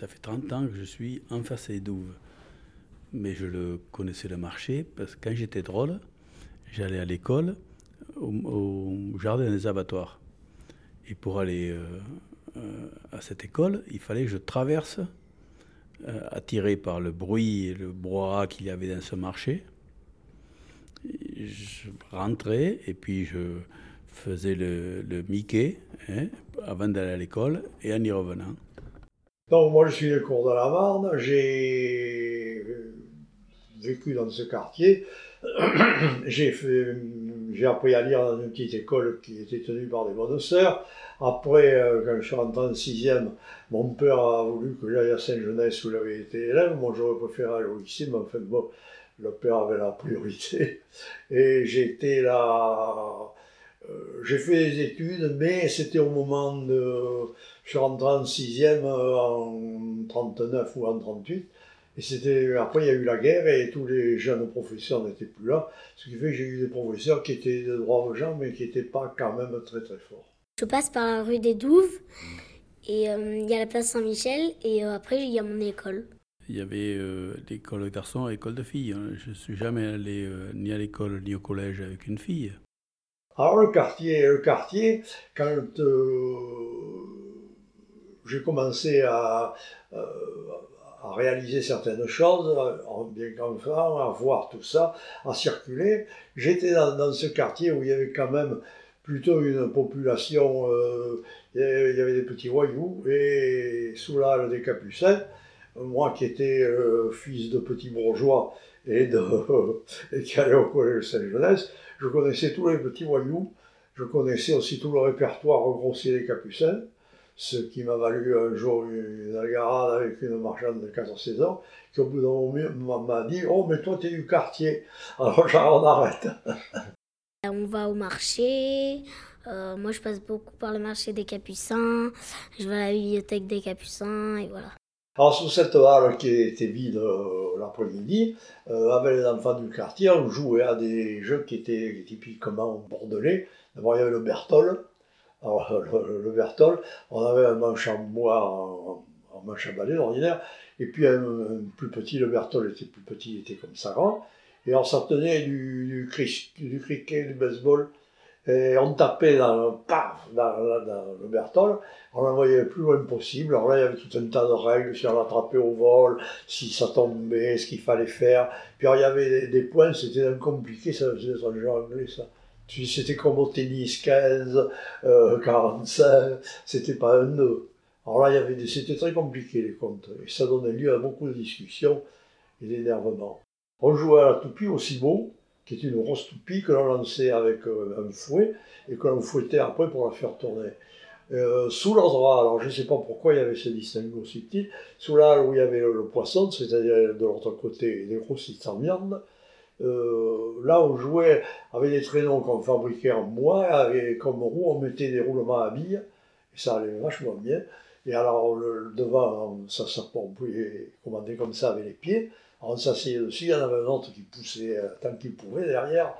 Ça fait 30 ans que je suis en face des douves. Mais je le connaissais le marché parce que quand j'étais drôle, j'allais à l'école au, jardin des abattoirs. Et pour aller euh, euh, à cette école, il fallait que je traverse, euh, attiré par le bruit et le brouhaha qu'il y avait dans ce marché. je rentrais et puis je faisais le, Mickey hein, avant d'aller à l'école et en y revenant. Donc moi je suis le cours de la Marne, j'ai vécu dans ce quartier, j'ai appris à lire dans une petite école qui était tenue par des bonnes sœurs. Après, euh, quand je suis rentré en sixième, mon père a voulu que j'aille à Saint-Genès où j'avais été élève. Moi, j'aurais préféré aller au lycée, mais enfin, bon, le père avait la priorité. Et j'étais là. Euh, j'ai fait des études, mais c'était au moment de. Je suis rentré en sixième euh, en 39 ou en 38. Et c'était après il y a eu la guerre et tous les jeunes professeurs n'étaient plus là, ce qui fait que j'ai eu des professeurs qui étaient de droits gens mais qui n'étaient pas quand même très très forts. Je passe par la rue des Douves et euh, il y a la place Saint-Michel et après il y a mon école. Il y avait l'école de garçons et l'école de filles. Hein. Je ne suis jamais allé ni à l'école ni au collège avec une fille. Alors le quartier, le quartier, quand euh, j'ai commencé à, euh, à, réaliser certaines choses, bien qu'enfant, à voir tout ça, à circuler, j'étais dans, ce quartier où il y avait quand même plutôt une population, euh, il y avait des petits voyous, et sous l'âge des capucins, moi qui étais fils de petits bourgeois et, qui allait au collège Saint-Genès, je connaissais tous les petits voyous, je connaissais aussi tout le répertoire grossier des capucins, ce qui m'a valu un jour une algarade avec une marchande de 14-16 ans, qui au bout d'un moment m'a dit Oh, mais toi, t'es du quartier. Alors, on arrête. On va au marché. Euh, moi, je passe beaucoup par le marché des Capucins. Je vais à la bibliothèque des Capucins et voilà. Alors, sous cette halle qui était vide euh, l'après-midi, euh, avec les enfants du quartier, on jouait à des jeux qui étaient typiquement bordelais. D'abord, il y avait le Bertol. Alors, le, Bertol, on avait un manche en bois, en, manche à balai ordinaire, et puis un, plus petit, le Bertol était plus petit, il était comme ça grand. Et alors, ça tenait du, cricket, du baseball, et on tapait dans le, paf, dans, le Bertol, on l'envoyait le plus loin possible. Alors là, il y avait tout un tas de règles, si on l'attrapait au vol, si ça tombait, ce qu'il fallait faire. Puis il y avait des, points, c'était compliqué, ça faisait un jeu anglais, ça. C'était comme au tennis, 15, euh, 45, c'était pas un nœud. Alors là, il y avait c'était très compliqué les comptes, et ça donnait lieu à beaucoup de discussions et d'énervement. On jouait à la toupie aussi beau, qui est une grosse toupie que l'on lançait avec euh, un fouet et que l'on fouettait après pour la faire tourner. Euh, sous l'endroit, alors je ne sais pas pourquoi il y avait ce distinguo subtil, sous là où il y avait le, poisson, c'est-à-dire de l'autre côté des gros sites en viande, euh, là on jouait avec des traîneaux qu'on fabriquait en bois, et comme roue on mettait des roulements à billes, et ça allait vachement bien. Et alors le, devant, ça, ça, on pouvait commander comme ça avec les pieds, alors on s'asseyait dessus, il y en avait un autre qui poussait euh, tant qu'il pouvait derrière.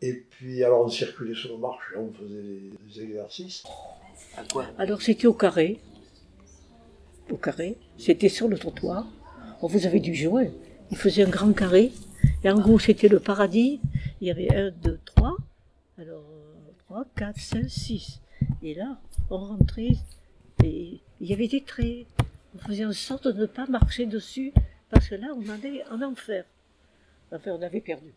Et puis alors on circulait sur le marché, on faisait des, exercices. À quoi? Alors c'était au carré. Au carré. C'était sur le trottoir. On vous avez dû jouer. Il faisait un grand carré. Et en gros c'était le paradis. Il y avait un, deux, trois. Alors trois, quatre, cinq, six. Et là, on rentrait. Et il y avait des traits. On faisait en sorte de ne pas marcher dessus parce que là, on allait en enfer. Enfin, on avait perdu.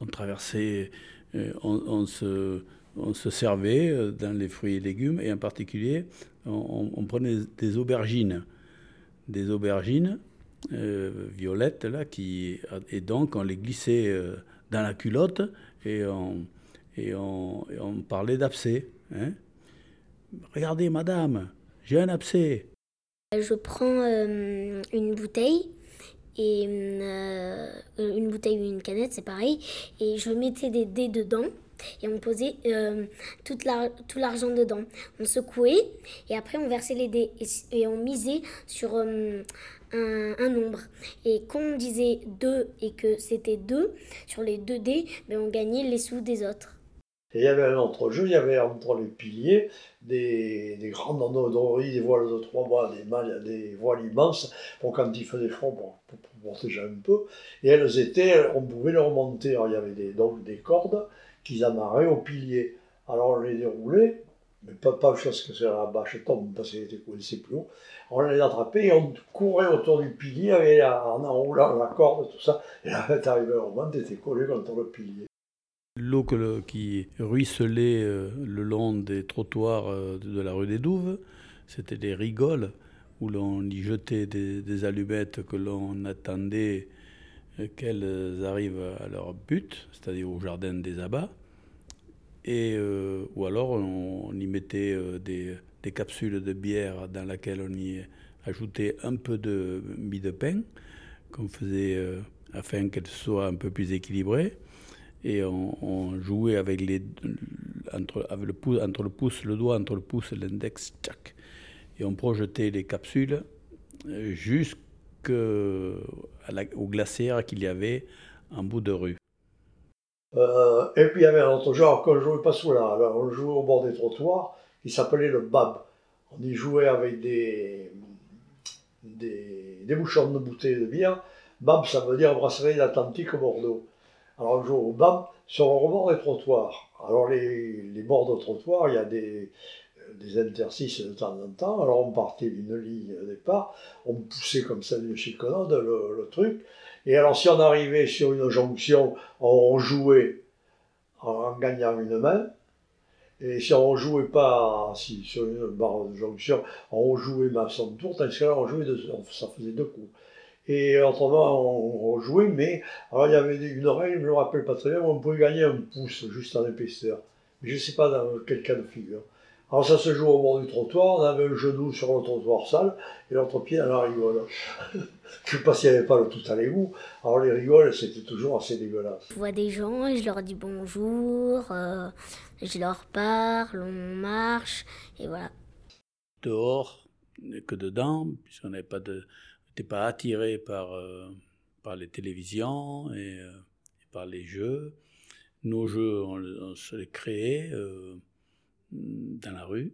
On traversait, euh, on, se, on, se, servait euh, dans les fruits et légumes, et en particulier, on, prenait des aubergines. Des aubergines euh, violettes, là, qui, et donc on les glissait dans la culotte, et on, et on, parlait d'abcès. Hein. Regardez, madame, j'ai un abcès. Je prends euh, une bouteille et euh, une bouteille ou une canette, c'est pareil, et je mettais des dés dedans et on posait euh, tout l'argent dedans. On secouait et après on versait les dés et, on misait sur un, nombre. Et quand on disait deux et que c'était deux sur les deux dés, ben on gagnait les sous des autres. Et il y avait un autre jeu, il y avait entre les piliers des, des grandes endorries, des voiles de trois bras, des, voiles immenses, pour quand il faisait froid, pour, pour, protéger un peu. Et elles étaient, on pouvait les remonter. Il y avait des cordes qu'ils amarraient aux piliers. Alors on les déroulait, mais pas, pas que c'est la bâche tombe parce qu'elle était coincée plus haut. On les attrapait et on courait autour du pilier avec en enroulant la corde, tout ça. Et là, t'arrivais au moment, t'étais collé contre le pilier. L'eau qui ruisselait euh, le long des trottoirs euh, de la rue des Douves, c'était des rigoles où l'on y jetait des, allumettes que l'on attendait qu'elles arrivent à leur but, c'est-à-dire au jardin des abats. Et, ou alors on, y mettait des, capsules de bière dans lesquelles on y ajoutait un peu de mie de pain qu'on faisait afin qu'elle soit un peu plus équilibrée et on, jouait avec les, entre, le pouce, entre le pouce, le doigt entre le pouce et l'index, tchac. Et on projetait les capsules euh, jusqu'au glaciaire qu'il y avait en bout de rue. Euh, et puis il y avait un autre genre qu'on jouait pas sous là, alors on jouait au bord des trottoirs, qui s'appelait le bab. On y jouait avec des, des, bouchons de bouteilles de bière. Bab, ça veut dire brasserie d'Atlantique Bordeaux. Alors, un jour, au BAM, sur le rebord des trottoirs. Alors, les, les bords de trottoirs, il y a des, des interstices de temps en temps. Alors, on partait d'une ligne au départ, on poussait comme ça d'une chicanade le, le truc. Et alors, si on arrivait sur une jonction, on jouait en gagnant une main. Et si on jouait pas si, sur une barre de jonction, on jouait à son tour, tandis que là, on jouait deux, ça faisait deux coups. Et autrement, on, jouait, mais alors il y avait une règle, je ne me rappelle pas très bien, on pouvait gagner un pouce juste en épaisseur. Mais je ne sais pas dans quel cas de figure. Alors ça se joue au bord du trottoir, on avait un genou sur le trottoir sale et l'autre pied dans la rigole. je ne sais pas s'il n'y avait pas le tout à l'égout. Alors les rigoles, c'était toujours assez dégueulasse. Je vois des gens, je leur dis bonjour, euh, je leur parle, on marche, et voilà. Dehors que dedans, puisqu'on n'avait pas de pas attiré par, euh, par les télévisions et, euh, par les jeux. Nos jeux, on, se les créait euh, dans la rue.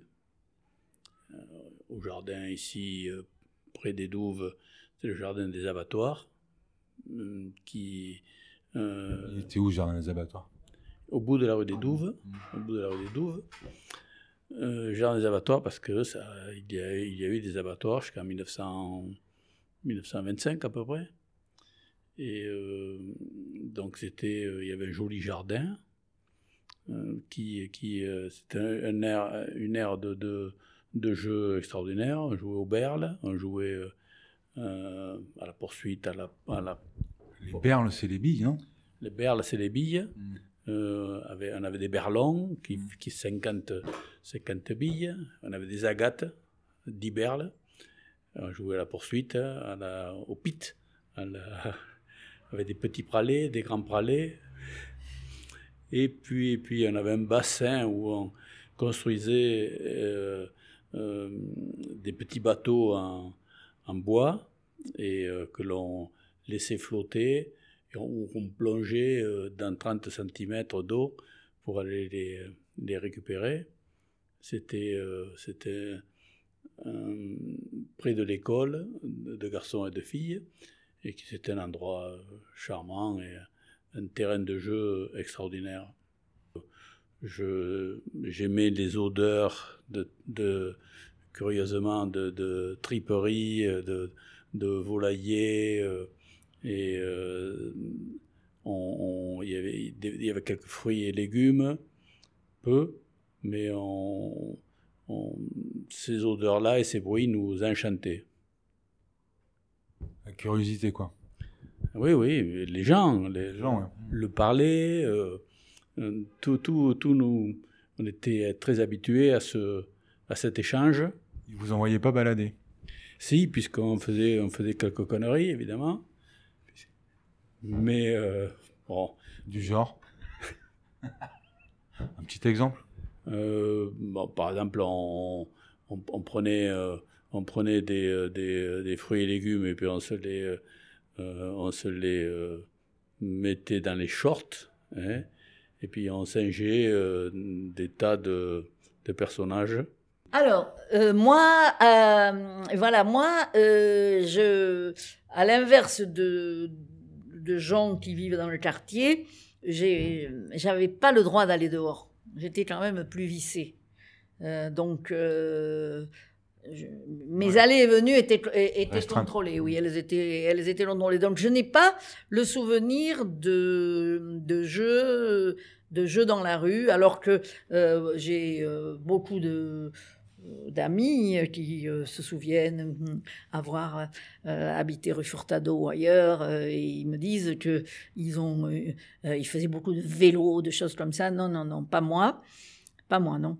au jardin ici, près des Douves, c'est le jardin des abattoirs. qui, Il était où le jardin des abattoirs? Au bout de la rue des Douves. Au bout de la rue des Douves. jardin des abattoirs parce que ça, il, y a, il y a eu des abattoirs jusqu'en 1900. 1925 à peu près. Et euh, donc c'était, euh, il y avait un joli jardin euh, qui, qui c'était un, air, une aire de, de, de, jeu extraordinaire. On jouait au berle, on jouait à la poursuite, à la, à la... Les berles, c'est les billes, non Les berles, c'est les billes. Mm. Avait, on avait des berlons qui, mm. qui 50, 50 billes. On avait des agates, 10 berles. On jouait à la poursuite, à la, au pit, avec des petits pralets, des grands pralets. Et puis, puis on avait un bassin où on construisait euh, euh, des petits bateaux en, bois et euh, que l'on laissait flotter et où on plongeait dans 30 cm d'eau pour aller les, récupérer. C'était, près de l'école de garçons et de filles, et c'était un endroit charmant et un terrain de jeu extraordinaire. J'aimais les odeurs de, curieusement de, de, triperie, de, de euh, et on, il, y avait, il y avait quelques fruits et légumes, peu, mais on, ces odeurs-là et ces bruits nous enchantaient. La curiosité, quoi. Oui, oui, les gens, les, gens le parler, euh, euh, tout, tout, tout, nous, on était très habitués à, ce, à cet échange. Ils vous envoyaient pas balader Si, puisqu'on faisait, on faisait quelques conneries, évidemment. Mais, euh, bon. Du genre Un petit exemple euh, bon, par exemple, on, on, prenait, euh, on prenait des, des, des, fruits et légumes et puis on se les, on se les mettait dans les shorts. Hein, Et puis on singeait euh, des tas de, personnages. Alors, euh, moi, euh, voilà, moi, euh, je, à l'inverse de, de gens qui vivent dans le quartier, j'avais pas le droit d'aller dehors. J'étais quand même plus vissée. Euh, donc, euh, je- mes allées et venues étaient, étaient contrôlées. Oui, elles étaient, elles étaient contrôlées. Donc, je n'ai pas le souvenir de, de jeux de jeux dans la rue, alors que euh, j'ai euh, beaucoup de d'amis qui euh, se souviennent hum, avoir euh, habité rue Furtado ou ailleurs euh, et ils me disent que ils ont euh, euh, ils faisaient beaucoup de vélo de choses comme ça. Non non non pas moi. Pas moi non